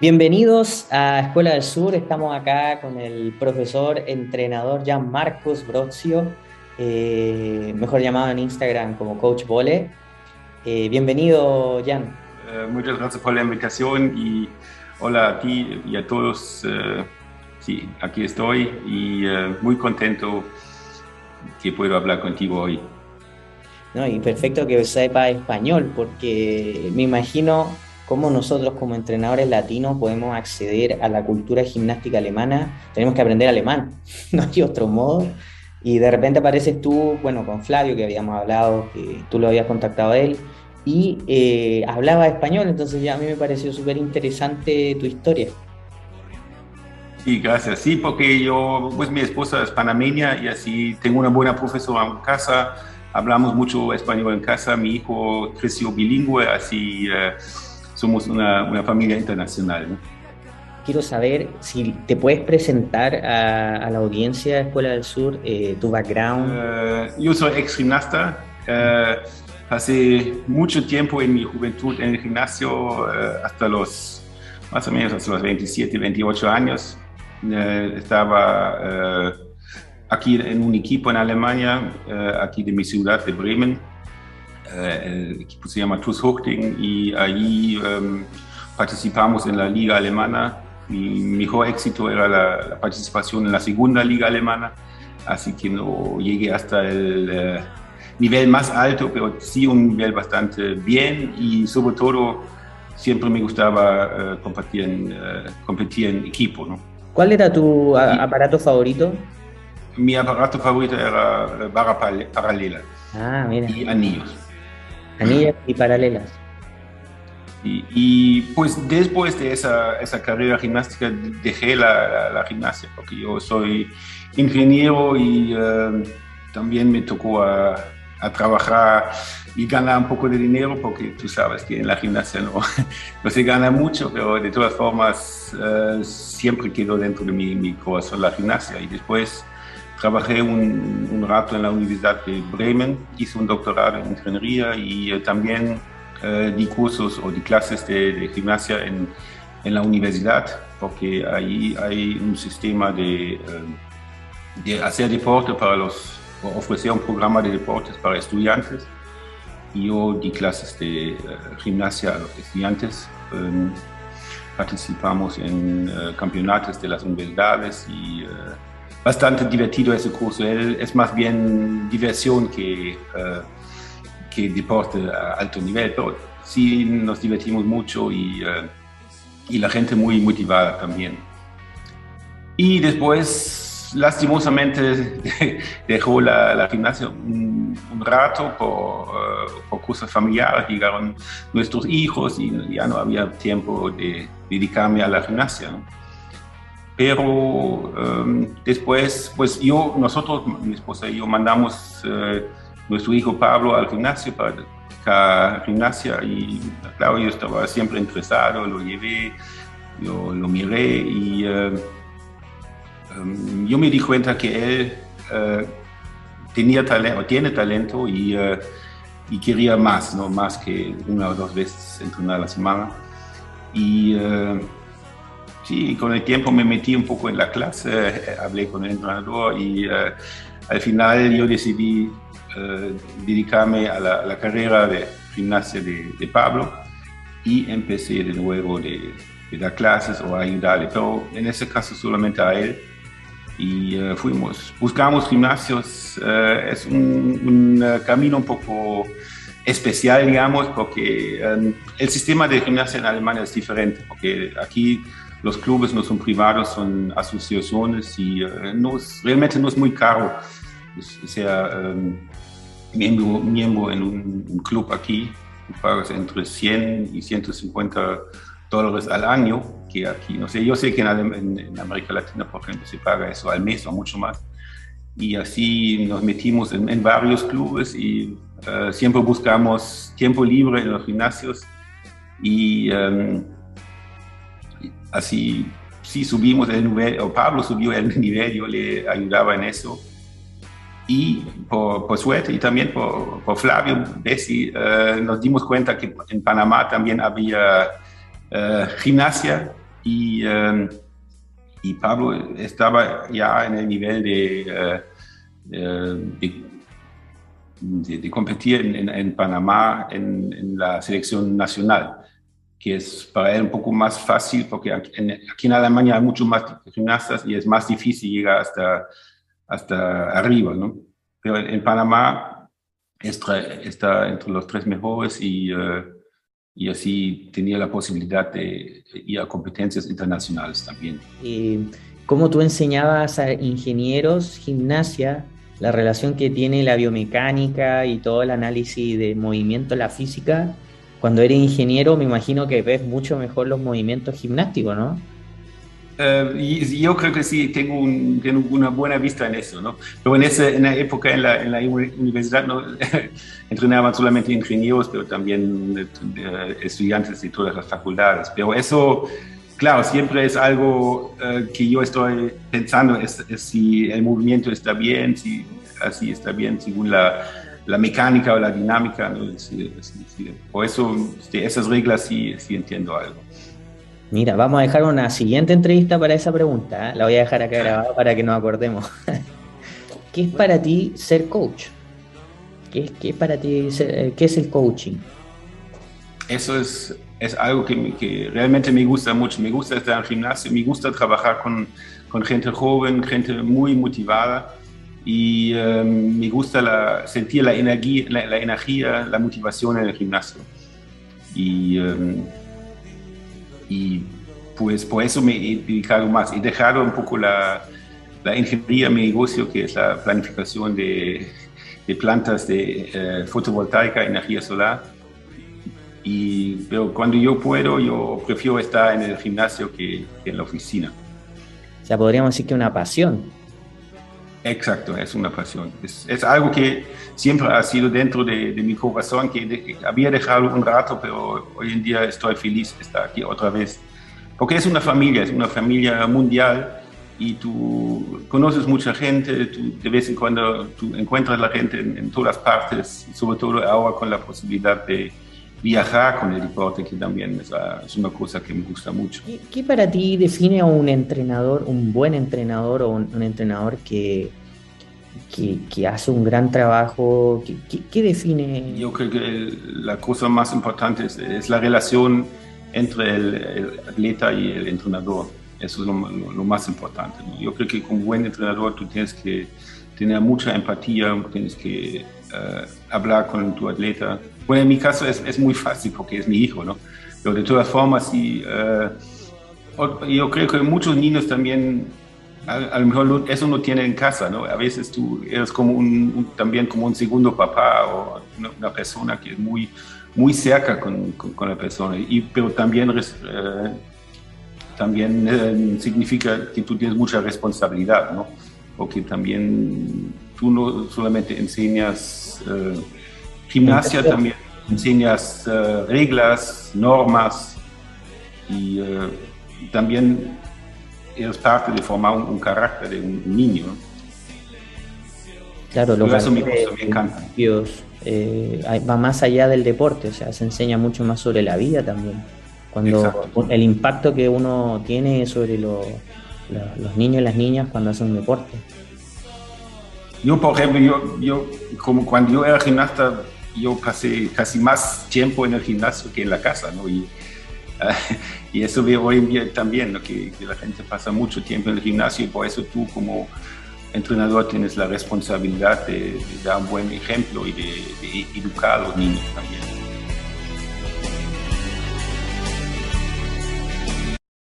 Bienvenidos a Escuela del Sur. Estamos acá con el profesor entrenador Jan Marcos Brozio, eh, mejor llamado en Instagram como Coach Vole. Eh, bienvenido, Jan. Eh, muchas gracias por la invitación y hola a ti y a todos. sí, aquí estoy y muy contento que puedo hablar contigo hoy. No, y perfecto que sepa español, porque me imagino cómo nosotros como entrenadores latinos podemos acceder a la cultura gimnástica alemana, tenemos que aprender alemán, no hay otro modo. Y de repente apareces tú, bueno, con Flavio, que habíamos hablado, que tú lo habías contactado a él, y eh, hablaba español, entonces ya a mí me pareció súper interesante tu historia. Sí, gracias. Sí, porque yo, pues mi esposa es panameña y así tengo una buena profesora en casa, hablamos mucho español en casa, mi hijo creció bilingüe, así... Eh, somos una, una familia internacional. ¿no? Quiero saber si te puedes presentar a, la audiencia de Escuela del Sur, eh, tu background. Eh, yo soy ex gimnasta. Eh, hace mucho tiempo en mi juventud en el gimnasio, hasta los más o menos hasta los 27, 28 años, estaba aquí en un equipo en Alemania, aquí de mi ciudad, de Bremen eh, el equipo se llama TuS Hochting y allí participamos en la liga alemana. Mi mejor éxito era la, participación en la segunda liga alemana, así que no llegué hasta el eh, nivel más alto, pero sí un nivel bastante bien y sobre todo siempre me gustaba eh, competir, en, competir en equipo. ¿no? ¿Cuál era tu aparato favorito? Mi aparato favorito era barra paralela ah, mira. y anillos anillas y paralelas. Y, pues después de esa, esa carrera gimnástica dejé la, la, gimnasia porque yo soy ingeniero y eh, también me tocó a, a, trabajar y ganar un poco de dinero porque tú sabes que en la gimnasia no, no se gana mucho, pero de todas formas eh, siempre quedó dentro de mi, mi corazón la gimnasia y después Trabajé un, rato en la Universidad de Bremen, hice un doctorado en ingeniería y eh, también eh, di cursos o di clases de, gimnasia en, en, la universidad, porque ahí hay un sistema de, eh, hacer deporte para los, ofrecer un programa de deportes para estudiantes. Yo di clases de gimnasia a los estudiantes. participamos en campeonatos de las universidades y bastante divertido ese curso. Es más bien diversión que, uh, que deporte a alto nivel, pero sí nos divertimos mucho y, uh, y la gente muy motivada también. Y después, lastimosamente, dejó la, la gimnasia un, un rato por, uh, por, cosas familiares. Llegaron nuestros hijos y ya no había tiempo de dedicarme a la gimnasia. ¿no? Pero um, después, pues yo, nosotros, mi esposa y yo mandamos uh, nuestro hijo Pablo al gimnasio para practicar gimnasia y claro, yo estaba siempre interesado, lo llevé, yo lo miré y uh, um, yo me di cuenta que él uh, tenía talento, tiene talento y, y, quería más, ¿no? más que una o dos veces entrenar a la semana. Y Sí, con el tiempo me metí un poco en la clase, eh, hablé con el entrenador y uh, al final yo decidí uh, dedicarme a la, la, carrera de gimnasia de, de, Pablo y empecé de nuevo de, de, dar clases o ayudarle, pero en ese caso solamente a él. Y fuimos, buscamos gimnasios, es un, un camino un poco especial, digamos, porque el sistema de gimnasia en Alemania es diferente, porque aquí los clubes no son privados, son asociaciones y uh, no es, realmente no es muy caro ser um, miembro, miembro en un, un, club aquí. Pagas entre 100 y 150 dólares al año, que aquí, no sé, yo sé que en, en, en, América Latina, por ejemplo, se paga eso al mes o mucho más. Y así nos metimos en, en varios clubes y uh, siempre buscamos tiempo libre en los gimnasios y um, así, sí subimos el nivel, o Pablo subió el nivel, yo le ayudaba en eso. Y por, suerte y también por, Flavio Bessi uh, nos dimos cuenta que en Panamá también había uh, gimnasia y, em, y Pablo estaba ya en el nivel de, de, competir en, Panamá en, la selección nacional, que es para él un poco más fácil porque aquí en, aquí en Alemania hay muchos más gimnastas y es más difícil llegar hasta, hasta arriba, ¿no? Pero en Panamá está, está entre los tres mejores y, uh, y así tenía la posibilidad de ir a competencias internacionales también. ¿Y cómo tú enseñabas a ingenieros gimnasia la relación que tiene la biomecánica y todo el análisis de movimiento, la física? Cuando eres ingeniero me imagino que ves mucho mejor los movimientos gimnásticos, ¿no? Uh, y, yo creo que sí, tengo, un, tengo, una buena vista en eso, ¿no? Pero en, esa, en la época en la, en la universidad no, entrenaban solamente ingenieros, pero también uh, estudiantes de todas las facultades. Pero eso, claro, siempre es algo uh, que yo estoy pensando, es, es, si el movimiento está bien, si así está bien según la, la mecánica o la dinámica. ¿no? Por eso, de esas reglas sí, sí entiendo algo. Mira, vamos a dejar una siguiente entrevista para esa pregunta. ¿eh? La voy a dejar acá grabada para que nos acordemos. ¿Qué es para ti ser coach? ¿Qué es, qué es para ti ser, qué es el coaching? Eso es, es algo que, me, que, realmente me gusta mucho. Me gusta estar en gimnasio, me gusta trabajar con, con gente joven, gente muy motivada y um, me gusta la, sentir la energía, la, la, energía, la motivación en el gimnasio. Y um, y pues por eso me he dedicado más. He dejado un poco la, la ingeniería, mi negocio, que es la planificación de, de plantas de eh, fotovoltaica, energía solar. Y, pero cuando yo puedo, yo prefiero estar en el gimnasio que, que en la oficina. O sea, podríamos decir que una pasión. Exacto, es una pasión. Es, algo que siempre ha sido dentro de, mi corazón, que, había dejado un rato, pero hoy en día estoy feliz de estar aquí otra vez. Porque es una familia, es una familia mundial y tú conoces mucha gente, tú de vez en cuando tú encuentras la gente en, en todas partes, sobre todo ahora con la posibilidad de viajar con el deporte, que también es, es una cosa que me gusta mucho. ¿Qué, ¿Qué, para ti define a un entrenador, un buen entrenador o un, un entrenador que, que, que, hace un gran trabajo? ¿Qué, qué, define? Yo creo que el, la cosa más importante es, es la relación entre el, el, atleta y el entrenador. Eso es lo, lo, lo más importante. ¿no? Yo creo que como buen entrenador tú tienes que tener mucha empatía, tienes que uh, hablar con tu atleta. Bueno, en mi caso es, es, muy fácil porque es mi hijo, ¿no? Pero de todas formas, sí, uh, yo creo que muchos niños también, a, a, lo mejor eso no tienen en casa, ¿no? A veces tú eres como un, un también como un segundo papá o una, una, persona que es muy, muy cerca con, con, con la persona, y, pero también, uh, también eh, significa que tú tienes mucha responsabilidad, ¿no? Porque también tú no solamente enseñas gimnasia, también enseñas uh, reglas, normas y uh, también eres parte de formar un, un carácter de un, niño. Claro, lo que eso me, gusta, me encanta. Dios, eh, va más allá del deporte, o sea, se enseña mucho más sobre la vida también. Cuando Exacto. el impacto que uno tiene sobre lo, lo, los niños y las niñas cuando hacen un deporte. Yo, por ejemplo, yo, yo, como cuando yo era gimnasta, yo pasé casi más tiempo en el gimnasio que en la casa, ¿no? Y, y eso veo hoy también, que, la gente pasa mucho tiempo en el gimnasio y por eso tú como entrenador tienes la responsabilidad de, de dar un buen ejemplo y de, de educar a los niños también.